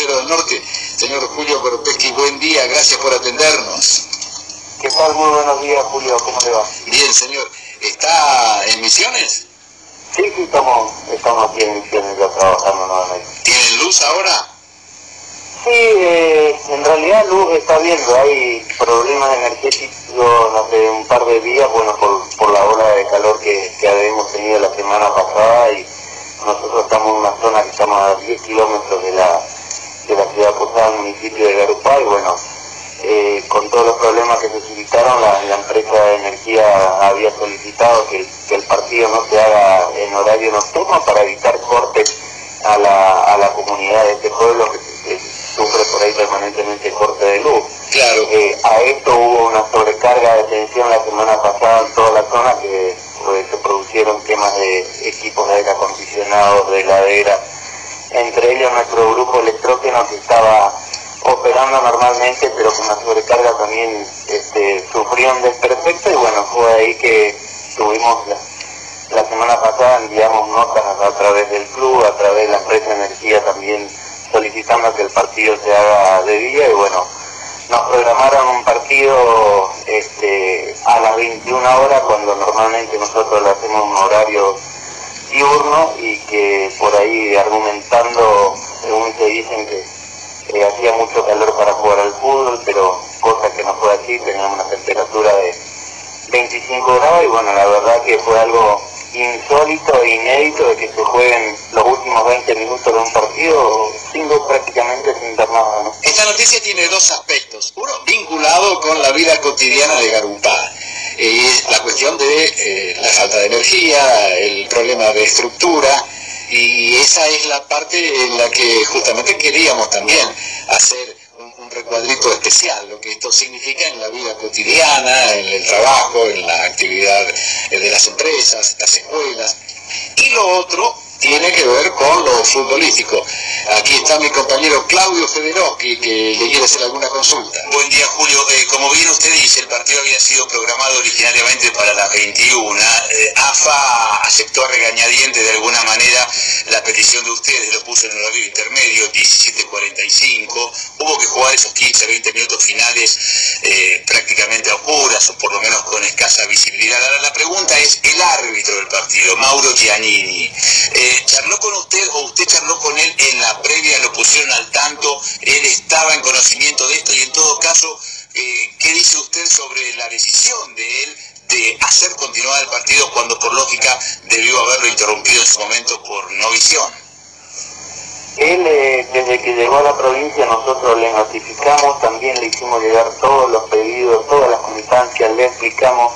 Crucero del Norte, señor Julio Corpeschi, buen día, gracias por atendernos. ¿Qué tal? Muy buenos días, Julio. ¿Cómo le va? Bien, señor, ¿está en misiones? Sí, sí, estamos, estamos aquí en Misiones ya trabajando nuevamente. ¿Tienen luz ahora? Sí, eh, en realidad Luz está viendo, hay problemas energéticos hace un par de días, bueno, por, por la ola de calor que, que habíamos tenido la semana pasada y nosotros estamos en una zona que estamos a 10 kilómetros de la ciudad posada, municipio de Garupá y bueno, eh, con todos los problemas que se suscitaron, la, la empresa de energía había solicitado que, que el partido no se haga en horario nocturno para evitar cortes a la, a la comunidad de este pueblo que, que sufre por ahí permanentemente corte de luz. Claro. Eh, a esto hubo una sobrecarga de tensión la semana pasada en toda la zona que pues, se produjeron quemas de equipos de aire acondicionado, de heladera, entre ellos nuestro grupo electrógeno que estaba operando normalmente pero con una sobrecarga también este, sufrió un desperfecto y bueno, fue ahí que tuvimos la, semana pasada enviamos notas a, través del club, a través de la empresa de energía también solicitando que el partido se haga de día y bueno, nos programaron un partido este, a las 21 horas cuando normalmente nosotros le hacemos un horario diurno y que por ahí argumentando, según se dicen que hacía mucho calor para jugar al fútbol, pero cosa que no fue así, teníamos una temperatura de 25 grados y bueno, la verdad que fue algo insólito e inédito de que se jueguen los últimos 20 minutos de un partido cinco prácticamente sin nada, ¿no? Esta noticia tiene dos aspectos. Uno, vinculado con la vida cotidiana de Garumpá. Eh, la cuestión de eh, la falta de energía, el problema de estructura, y esa es la parte en la que justamente queríamos también hacer un, recuadrito especial, lo que esto significa en la vida cotidiana, en el trabajo, en la actividad eh, de las empresas, las escuelas. Y lo otro tiene que ver con lo futbolístico. Aquí está mi compañero Claudio Federoski, que le quiere hacer alguna consulta. Buen día, Julio. Eh, como bien usted dice, el partido había sido programado originariamente para las 21. Eh, AFA aceptó a regañadientes de alguna manera la petición de ustedes, lo puso en el horario intermedio, 17.45. Hubo que jugar esos 15, 20 minutos finales eh, prácticamente a oscuras o por lo menos con escasa visibilidad. Ahora la pregunta es, el árbitro del partido, Mauro Giannini, eh, ¿charló con usted o usted charló con él en la previa, lo pusieron al tanto, él estaba en conocimiento de esto y en todo caso, eh, ¿qué dice usted sobre la decisión de él de hacer continuar el partido cuando por lógica debió haberlo interrumpido en su momento por no visión? Él, eh, desde que llegó a la provincia, nosotros le notificamos, también le hicimos llegar todos los pedidos, todas las constancias, le explicamos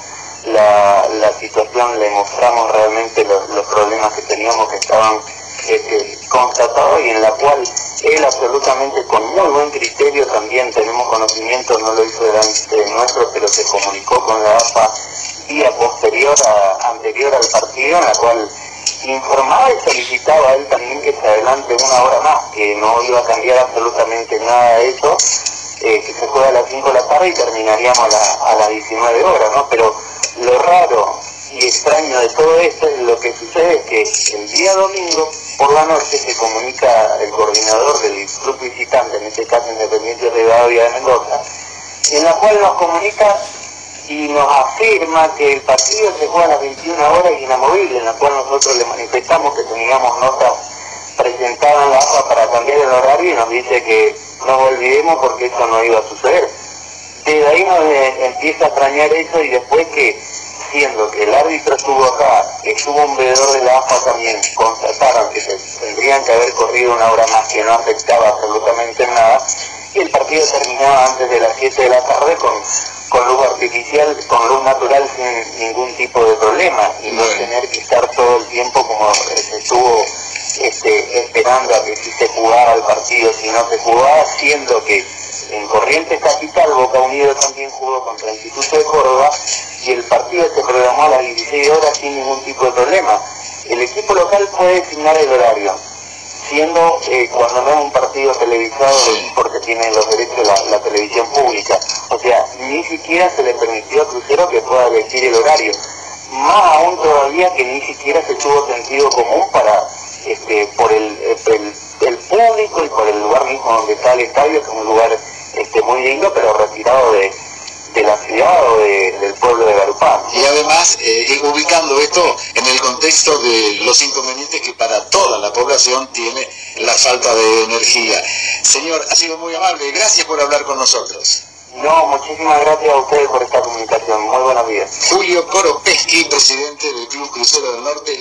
la, la situación, le mostramos realmente los, problemas que teníamos que estaban este, constatados y en la cual él absolutamente con muy buen criterio también tenemos conocimiento, no lo hizo delante de nuestro, pero se comunicó con la AFA día posterior a, anterior al partido, en la cual informaba y solicitaba a él también que se adelante una hora más, que no iba a cambiar absolutamente nada de eso, eh, que se juega a las 5 de la tarde y terminaríamos a, la- a las 19 horas, ¿no? Pero lo raro y extraño de todo esto es lo que sucede es que el día domingo por la noche se comunica el coordinador del club visitante, en este caso Independiente de Rivadavia de Mendoza, en la cual nos comunica y nos afirma que el partido se juega a las 21 horas y inamovible, en la cual nosotros le manifestamos que teníamos notas presentadas en la para cambiar el horario y nos dice que no olvidemos porque eso no iba a suceder. Desde ahí nos eh, empieza a extrañar eso y después que, siendo que el árbitro estuvo acá, estuvo un veedor de la AFA también, constataron que se tendrían que haber corrido una hora más que no afectaba absolutamente nada, y el partido terminaba antes de las 7 de la tarde con, con luz artificial, con luz natural sin ningún tipo de problema, y no tener que estar todo el tiempo como eh, se estuvo este, esperando a que si se jugara el partido, si no se jugaba, siendo que en Corrientes Capital Boca Unido también jugó contra el Instituto de Córdoba y el partido se programó a las 16 horas sin ningún tipo de problema. El equipo local puede designar el horario, siendo eh, cuando no es un partido televisado porque tiene los derechos de la, la televisión pública. O sea, ni siquiera se le permitió a Crucero que pueda elegir el horario. Más aún todavía que ni siquiera se tuvo sentido común para este, por el, el, el público y por el lugar mismo donde está el estadio, que es un lugar este, muy lindo, pero retirado de, de la ciudad o de- del pueblo de Garupán. Y además, eh, ubicando esto en el contexto de los inconvenientes que para toda la población tiene la falta de energía. Señor, ha sido muy amable. Gracias por hablar con nosotros. No, muchísimas gracias a ustedes por esta comunicación. Muy buenos días. Julio Coropeschi, presidente del Club Crucero del Norte.